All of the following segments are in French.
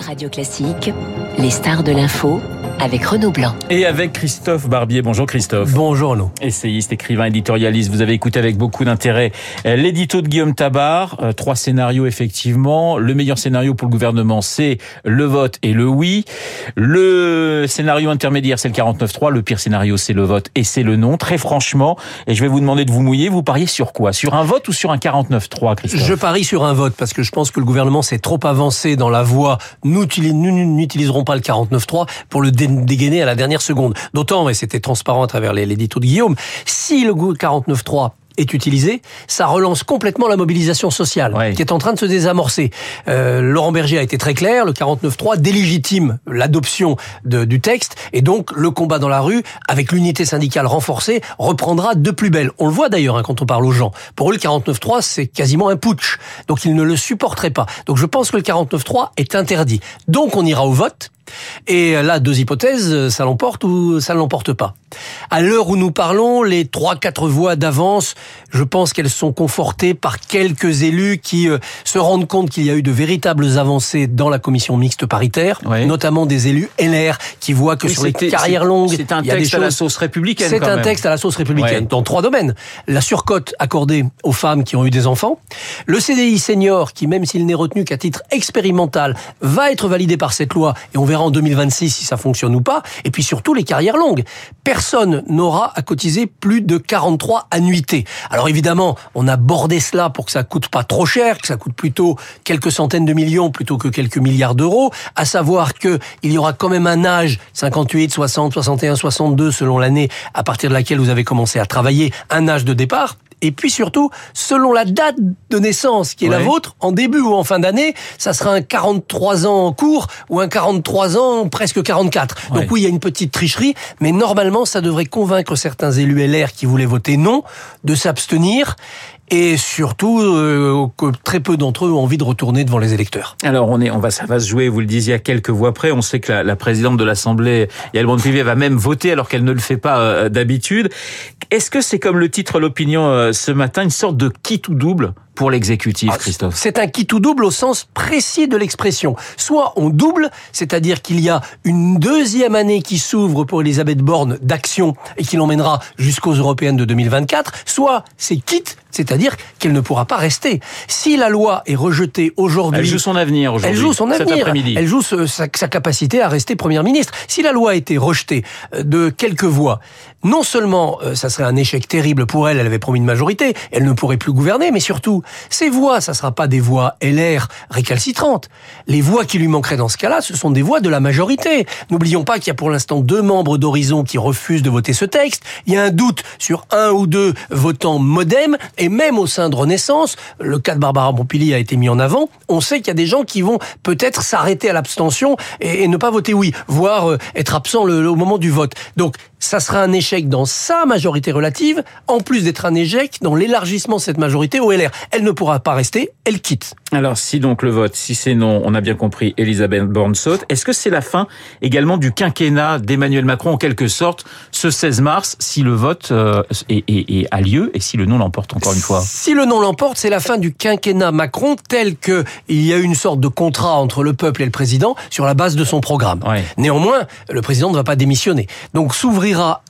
Radio Classique, les stars de l'info avec Renaud Blanc. Et avec Christophe Barbier. Bonjour Christophe. Bonjour Renaud. Essayiste, écrivain, éditorialiste. Vous avez écouté avec beaucoup d'intérêt euh, l'édito de Guillaume Tabar. Euh, trois scénarios effectivement. Le meilleur scénario pour le gouvernement, c'est le vote et le oui. Le scénario intermédiaire, c'est le 49-3. Le pire scénario, c'est le vote et c'est le non. Très franchement, et je vais vous demander de vous mouiller, vous pariez sur quoi? Sur un vote ou sur un 49-3, Christophe? Je parie sur un vote parce que je pense que le gouvernement s'est trop avancé dans la voie. Nous n'utiliserons pas le 49-3 pour le dégainer à la dernière seconde. D'autant, et c'était transparent à travers l'édito de Guillaume, si le 49.3 est utilisé, ça relance complètement la mobilisation sociale qui est en train de se désamorcer. Euh, Laurent Berger a été très clair, le 49.3 délégitime l'adoption du texte et donc le combat dans la rue avec l'unité syndicale renforcée reprendra de plus belle. On le voit d'ailleurs hein, quand on parle aux gens. Pour eux, le 49.3 c'est quasiment un putsch, donc ils ne le supporteraient pas. Donc je pense que le 49.3 est interdit. Donc on ira au vote et là, deux hypothèses, ça l'emporte ou ça ne l'emporte pas. À l'heure où nous parlons, les trois, quatre voix d'avance, je pense qu'elles sont confortées par quelques élus qui euh, se rendent compte qu'il y a eu de véritables avancées dans la commission mixte paritaire, notamment des élus LR qui voient que sur les carrières longues, c'est un texte à la sauce républicaine. C'est un texte à la sauce républicaine dans trois domaines la surcote accordée aux femmes qui ont eu des enfants, le CDI senior qui, même s'il n'est retenu qu'à titre expérimental, va être validé par cette loi et on verra en 2026 si ça fonctionne ou pas. Et puis surtout les carrières longues. Personne n'aura à cotiser plus de 43 annuités. Alors évidemment, on a bordé cela pour que ça coûte pas trop cher, que ça coûte plutôt quelques centaines de millions plutôt que quelques milliards d'euros. À savoir que il y aura quand même un âge 58, 60, 61, 62 selon l'année à partir de laquelle vous avez commencé à travailler, un âge de départ. Et puis surtout, selon la date de naissance qui est la vôtre, en début ou en fin d'année, ça sera un 43 ans en cours ou un 43 ans presque 44. Donc oui, il y a une petite tricherie, mais normalement, ça devrait convaincre certains élus LR qui voulaient voter non de s'abstenir et surtout euh, que très peu d'entre eux ont envie de retourner devant les électeurs. Alors on est, on va, ça va se jouer. Vous le disiez à quelques voix près. On sait que la, la présidente de l'Assemblée, Yael Braun-Pivet, va même voter alors qu'elle ne le fait pas euh, d'habitude. Est-ce que c'est comme le titre l'opinion euh, ce matin, une sorte de kit ou double? Pour l'exécutif, ah, Christophe C'est un kit ou double au sens précis de l'expression. Soit on double, c'est-à-dire qu'il y a une deuxième année qui s'ouvre pour Elisabeth Borne d'action et qui l'emmènera jusqu'aux européennes de 2024, soit c'est quitte, c'est-à-dire qu'elle ne pourra pas rester. Si la loi est rejetée aujourd'hui... Elle joue son avenir aujourd'hui. Elle joue son avenir. Elle joue sa, sa capacité à rester Première ministre. Si la loi a été rejetée euh, de quelques voix, non seulement euh, ça serait un échec terrible pour elle, elle avait promis une majorité, elle ne pourrait plus gouverner, mais surtout, ces voix, ça ne sera pas des voix LR récalcitrantes. Les voix qui lui manqueraient dans ce cas-là, ce sont des voix de la majorité. N'oublions pas qu'il y a pour l'instant deux membres d'Horizon qui refusent de voter ce texte. Il y a un doute sur un ou deux votants modem, et même au sein de Renaissance, le cas de Barbara Pompili a été mis en avant, on sait qu'il y a des gens qui vont peut-être s'arrêter à l'abstention et, ne pas voter oui, voire euh, être absent au moment du vote. Donc, ça sera un échec dans sa majorité relative, en plus d'être un échec dans l'élargissement de cette majorité au LR. Elle ne pourra pas rester, elle quitte. Alors, si donc le vote, si c'est non, on a bien compris, Elisabeth Borne saute. Est-ce que c'est la fin également du quinquennat d'Emmanuel Macron, en quelque sorte, ce 16 mars, si le vote euh, est, a lieu et si le non l'emporte encore une fois? Si le non l'emporte, c'est la fin du quinquennat Macron tel que il y a une sorte de contrat entre le peuple et le président sur la base de son programme. Néanmoins, le président ne va pas démissionner. Donc s'ouvrir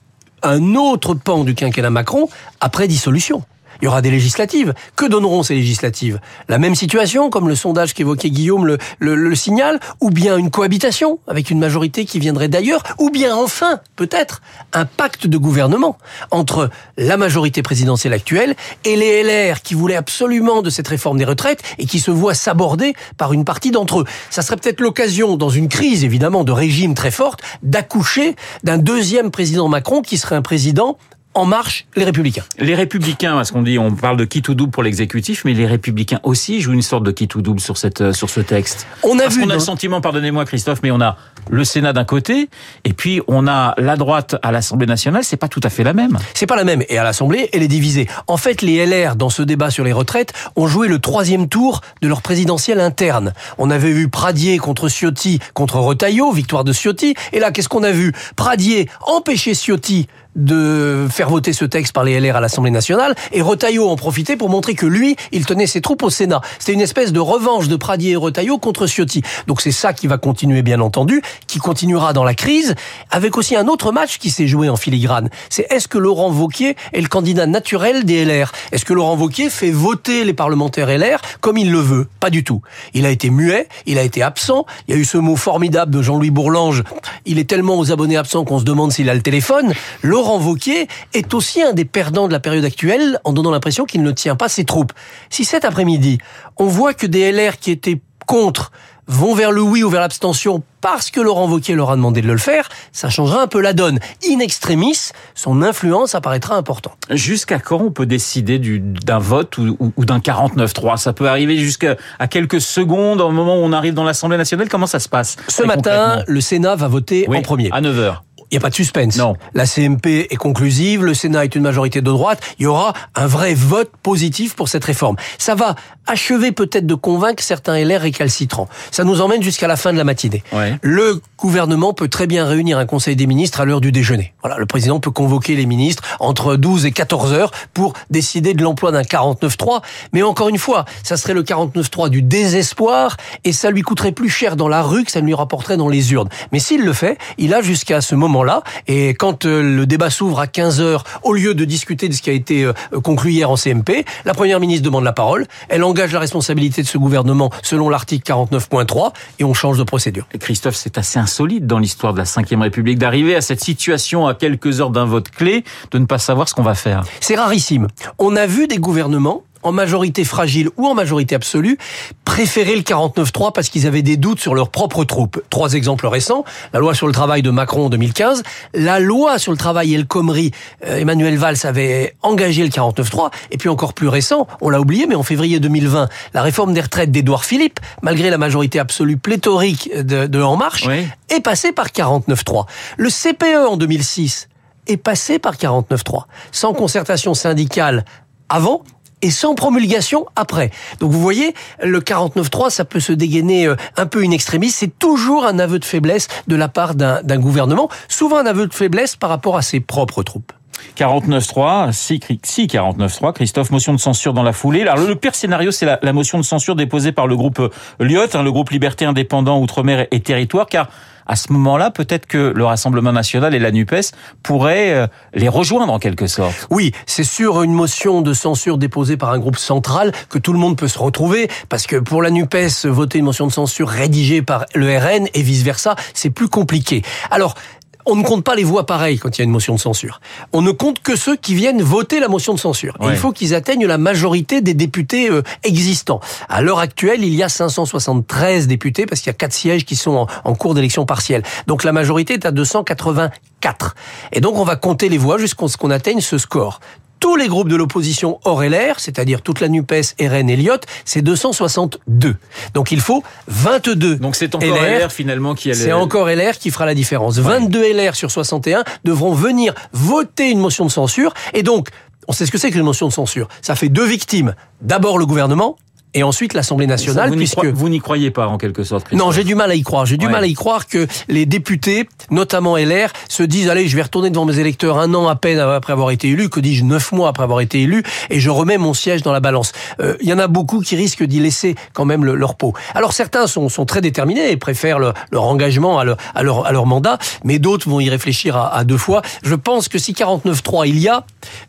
un autre pan du quinquennat Macron après dissolution il y aura des législatives. Que donneront ces législatives? La même situation, comme le sondage qu'évoquait Guillaume le, le, le, signal, ou bien une cohabitation avec une majorité qui viendrait d'ailleurs, ou bien enfin, peut-être, un pacte de gouvernement entre la majorité présidentielle actuelle et les LR qui voulaient absolument de cette réforme des retraites et qui se voient s'aborder par une partie d'entre eux. Ça serait peut-être l'occasion, dans une crise évidemment de régime très forte, d'accoucher d'un deuxième président Macron qui serait un président en marche les républicains. Les républicains, parce qu'on dit, on parle de qui tout double pour l'exécutif, mais les républicains aussi jouent une sorte de qui tout double sur cette sur ce texte. On a vu. On a le sentiment, pardonnez-moi Christophe, mais on a le Sénat d'un côté, et puis on a la droite à l'Assemblée nationale, c'est pas tout à fait la même. C'est pas la même. Et à l'Assemblée, elle est divisée. En fait, les LR, dans ce débat sur les retraites, ont joué le troisième tour de leur présidentielle interne. On avait vu Pradier contre Ciotti contre Retailleau, victoire de Ciotti. Et là, qu'est-ce qu'on a vu? Pradier empêcher Ciotti de faire voter ce texte par les LR à l'Assemblée nationale et Retailleau en profitait pour montrer que lui, il tenait ses troupes au Sénat. C'était une espèce de revanche de Pradier et Retailleau contre Ciotti. Donc c'est ça qui va continuer bien entendu, qui continuera dans la crise, avec aussi un autre match qui s'est joué en filigrane. C'est est-ce que Laurent Vauquier est le candidat naturel des LR Est-ce que Laurent Vauquier fait voter les parlementaires LR comme il le veut? Pas du tout. Il a été muet, il a été absent, il y a eu ce mot formidable de Jean-Louis Bourlange, il est tellement aux abonnés absents qu'on se demande s'il a le téléphone. Laurent Wauquiez est aussi un des perdants de la période actuelle en donnant l'impression qu'il ne tient pas ses troupes. Si cet après-midi, on voit que des LR qui étaient contre vont vers le oui ou vers l'abstention parce que Laurent Wauquiez leur a demandé de le faire, ça changera un peu la donne. In extremis, son influence apparaîtra importante. Jusqu'à quand on peut décider d'un vote ou, d'un 49-3 Ça peut arriver jusqu'à quelques secondes au moment où on arrive dans l'Assemblée nationale. Comment ça se passe Ce matin, le Sénat va voter en premier. À 9h. Il n'y a pas de suspense. Non. La CMP est conclusive, le Sénat est une majorité de droite, il y aura un vrai vote positif pour cette réforme. Ça va achever peut-être de convaincre certains LR récalcitrants. Ça nous emmène jusqu'à la fin de la matinée. Le gouvernement peut très bien réunir un conseil des ministres à l'heure du déjeuner. Voilà, le président peut convoquer les ministres entre 12 et 14 heures pour décider de l'emploi d'un 49-3. Mais encore une fois, ça serait le 49-3 du désespoir et ça lui coûterait plus cher dans la rue que ça lui rapporterait dans les urnes. Mais s'il le fait, il a jusqu'à ce moment là Et quand euh, le débat s'ouvre à 15 heures, au lieu de discuter de ce qui a été euh, conclu hier en CMP, la première ministre demande la parole. Elle engage la responsabilité de ce gouvernement selon l'article 49.3 et on change de procédure. Christophe, c'est assez insolite dans l'histoire de la Ve République d'arriver à cette situation à quelques heures d'un vote clé, de ne pas savoir ce qu'on va faire. C'est rarissime. On a vu des gouvernements en majorité fragile ou en majorité absolue, préféraient le 49-3 parce qu'ils avaient des doutes sur leurs propres troupes. Trois exemples récents. La loi sur le travail de Macron en 2015. La loi sur le travail El Khomri, euh, Emmanuel Valls avait engagé le 49-3. Et puis encore plus récent, on l'a oublié, mais en février 2020, la réforme des retraites d'Édouard Philippe, malgré la majorité absolue pléthorique de, de En Marche, est passée par 49-3. Le CPE en 2006 est passé par 49-3. Sans concertation syndicale avant et sans promulgation après. Donc vous voyez, le 49.3, ça peut se dégainer euh, un peu in extremis. C'est toujours un aveu de faiblesse de la part d'un gouvernement, souvent un aveu de faiblesse par rapport à ses propres troupes. 49.3, si, si 49.3, Christophe, motion de censure dans la foulée. Alors le pire scénario, c'est la, motion de censure déposée par le groupe Lyot, hein, le groupe Liberté Indépendant Outre-mer et Territoire, car à ce moment-là, peut-être que le Rassemblement national et la NUPES pourraient euh, les rejoindre en quelque sorte. Oui, c'est sur une motion de censure déposée par un groupe central que tout le monde peut se retrouver, parce que pour la NUPES, voter une motion de censure rédigée par le RN et vice-versa, c'est plus compliqué. Alors, on ne compte pas les voix pareilles quand il y a une motion de censure. On ne compte que ceux qui viennent voter la motion de censure. il faut qu'ils atteignent la majorité des députés euh, existants. À l'heure actuelle, il y a 573 députés parce qu'il y a quatre sièges qui sont en, en cours d'élection partielle. Donc la majorité est à 284. Et donc on va compter les voix jusqu'à ce qu'on atteigne ce score tous les groupes de l'opposition hors LR, c'est-à-dire toute la NUPES, RN et Lyot, c'est 262. Donc il faut 22 Donc c'est encore LR, finalement qui a C'est encore LR qui fera la différence. 22 LR sur 61 devront venir voter une motion de censure et donc on sait ce que c'est qu'une motion de censure. Ça fait deux victimes. D'abord le gouvernement et ensuite l'Assemblée nationale, vous puisque vous n'y croyez pas en quelque sorte. Non, j'ai du mal à y croire. J'ai du mal à y croire que les députés, notamment LR, se disent allez, je vais retourner devant mes électeurs un an à peine après avoir été élu, que dis-je, neuf mois après avoir été élu, et je remets mon siège dans la balance. Euh, il y en a beaucoup qui risquent d'y laisser quand même leur peau. Alors certains sont, sont très déterminés et préfèrent leur engagement à leur, à leur, à leur mandat, mais d'autres vont y réfléchir à, à deux fois. Je pense que si 49-3 il y a,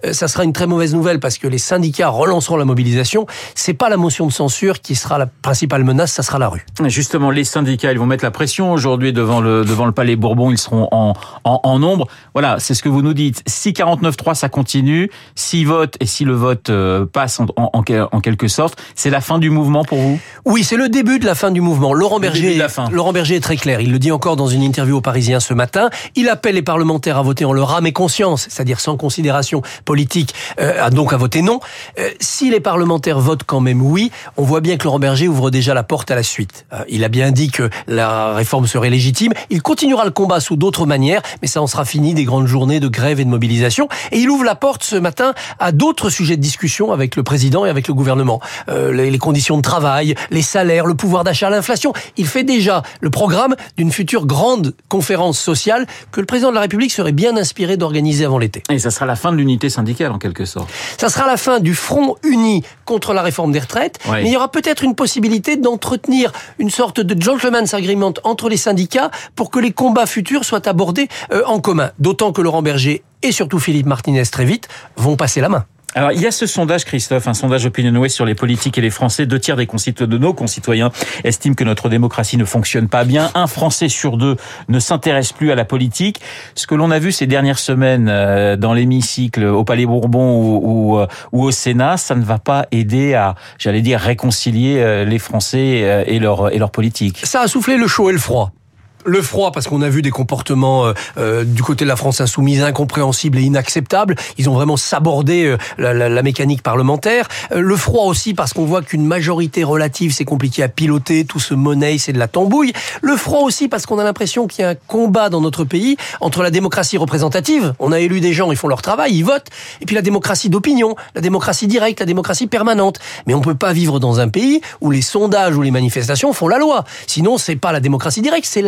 euh, ça sera une très mauvaise nouvelle parce que les syndicats relanceront la mobilisation. C'est pas la motion censure qui sera la principale menace, ça sera la rue. Justement, les syndicats, ils vont mettre la pression aujourd'hui devant le devant le Palais Bourbon, ils seront en en, nombre. Voilà, c'est ce que vous nous dites. Si 49-3, ça continue, si vote et si le vote euh, passe en, en, en, quelque sorte, c'est la fin du mouvement pour vous? Oui, c'est le début de la fin du mouvement. Laurent Berger, Laurent Berger est très clair. Il le dit encore dans une interview aux Parisiens ce matin. Il appelle les parlementaires à voter en leur âme et conscience, c'est-à-dire sans considération politique, euh, donc à voter non. Euh, si les parlementaires votent quand même oui, on voit bien que Laurent Berger ouvre déjà la porte à la suite. Euh, il a bien dit que la réforme serait légitime. Il continuera le combat sous d'autres manières, mais ça en sera fini des grandes journées de grève et de mobilisation. Et il ouvre la porte ce matin à d'autres sujets de discussion avec le président et avec le gouvernement. Euh, les, les conditions de travail, les salaires, le pouvoir d'achat, l'inflation. Il fait déjà le programme d'une future grande conférence sociale que le président de la République serait bien inspiré d'organiser avant l'été. Et ça sera la fin de l'unité syndicale en quelque sorte. Ça sera la fin du front uni contre la réforme des retraites, Mais il y aura peut-être une possibilité d'entretenir une sorte de gentleman's agreement entre les syndicats pour que les combats futurs soient abordés euh, en commun. D'autant que Laurent Berger et surtout Philippe Martinez très vite vont passer la main. Alors, il y a ce sondage, Christophe, un sondage OpinionWay sur les politiques et les Français. Deux tiers des de nos concitoyens estiment que notre démocratie ne fonctionne pas bien. Un Français sur deux ne s'intéresse plus à la politique. Ce que l'on a vu ces dernières semaines euh, dans l'hémicycle, au Palais Bourbon ou, ou, euh, ou au Sénat, ça ne va pas aider à, j'allais dire, réconcilier euh, les Français et leur, et leur politique. Ça a soufflé le chaud et le froid. Le froid parce qu'on a vu des comportements euh, euh, du côté de la France insoumise incompréhensibles et inacceptables. Ils ont vraiment sabordé euh, la, la- la mécanique parlementaire. Le froid aussi parce qu'on voit qu'une majorité relative c'est compliqué à piloter, tout ce monnaie c'est de la tambouille. Le froid aussi parce qu'on a l'impression qu'il y a un combat dans notre pays entre la démocratie représentative, on a élu des gens, ils font leur travail, ils votent, et puis la démocratie d'opinion, la démocratie directe, la démocratie permanente. Mais on peut pas vivre dans un pays où les sondages ou les manifestations font la loi. Sinon, c'est pas la démocratie directe, c'est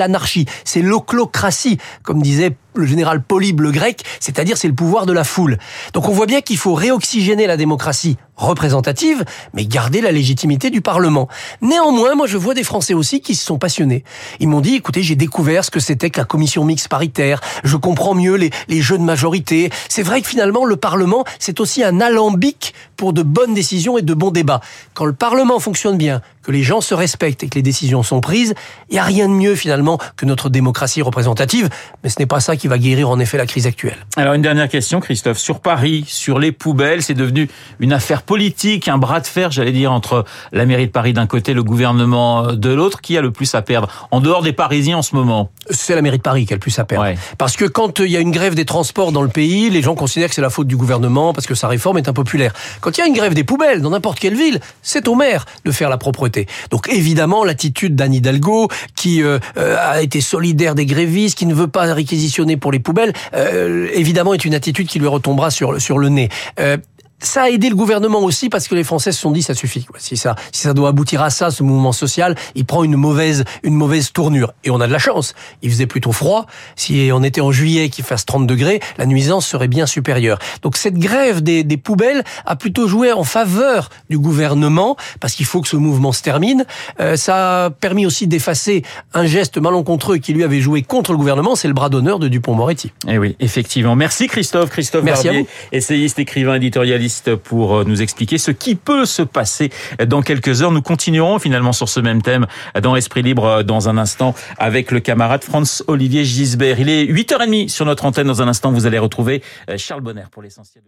c'est l'oclocratie, comme disait le général Polybe le grec, c'est-à-dire c'est le pouvoir de la foule. Donc on voit bien qu'il faut réoxygéner la démocratie représentative, mais garder la légitimité du Parlement. Néanmoins, moi je vois des Français aussi qui se sont passionnés. Ils m'ont dit, écoutez, j'ai découvert ce que c'était que la commission mixte paritaire, je comprends mieux les, les jeux de majorité. C'est vrai que finalement le Parlement, c'est aussi un alambic pour de bonnes décisions et de bons débats. Quand le Parlement fonctionne bien, que les gens se respectent et que les décisions sont prises, il n'y a rien de mieux finalement que notre démocratie représentative, mais ce n'est pas ça qui va guérir en effet la crise actuelle. Alors une dernière question, Christophe. Sur Paris, sur les poubelles, c'est devenu une affaire politique, un bras de fer, j'allais dire, entre la mairie de Paris d'un côté, le gouvernement de l'autre. Qui a le plus à perdre En dehors des Parisiens en ce moment C'est la mairie de Paris qui a le plus à perdre. Ouais. Parce que quand euh, il y a une grève des transports dans le pays, les gens considèrent que c'est la faute du gouvernement parce que sa réforme est impopulaire. Quand il y a une grève des poubelles dans n'importe quelle ville, c'est au maire de faire la propreté. Donc évidemment, l'attitude d'Anne Hidalgo, qui euh, euh, a été solidaire des grévistes, qui ne veut pas réquisitionner pour les poubelles, euh, évidemment est une attitude qui lui retombera sur, le- nez. Euh, ça a aidé le gouvernement aussi parce que les Français se sont dit ça suffit. quoi. Si ça, si ça doit aboutir à ça, ce mouvement social, il prend une mauvaise, une mauvaise tournure. Et on a de la chance. Il faisait plutôt froid. Si on était en juillet qu'il fasse 30 degrés, la nuisance serait bien supérieure. Donc cette grève des, des poubelles a plutôt joué en faveur du gouvernement parce qu'il faut que ce mouvement se termine. Euh, ça a permis aussi d'effacer un geste malencontreux qui lui avait joué contre le gouvernement, c'est le bras d'honneur de Dupont-Moretti. Eh oui, effectivement. Merci Christophe, Christophe Merci à Barbier, vous. essayiste, écrivain, éditorialiste, pour euh, nous expliquer ce qui peut se passer dans quelques heures. Nous continuerons finalement sur ce même thème dans Esprit Libre euh, dans un instant avec le camarade Franz-Olivier Gisbert. Il est 8h30 sur notre antenne. Dans un instant, vous allez retrouver euh, Charles Bonner pour l'essentiel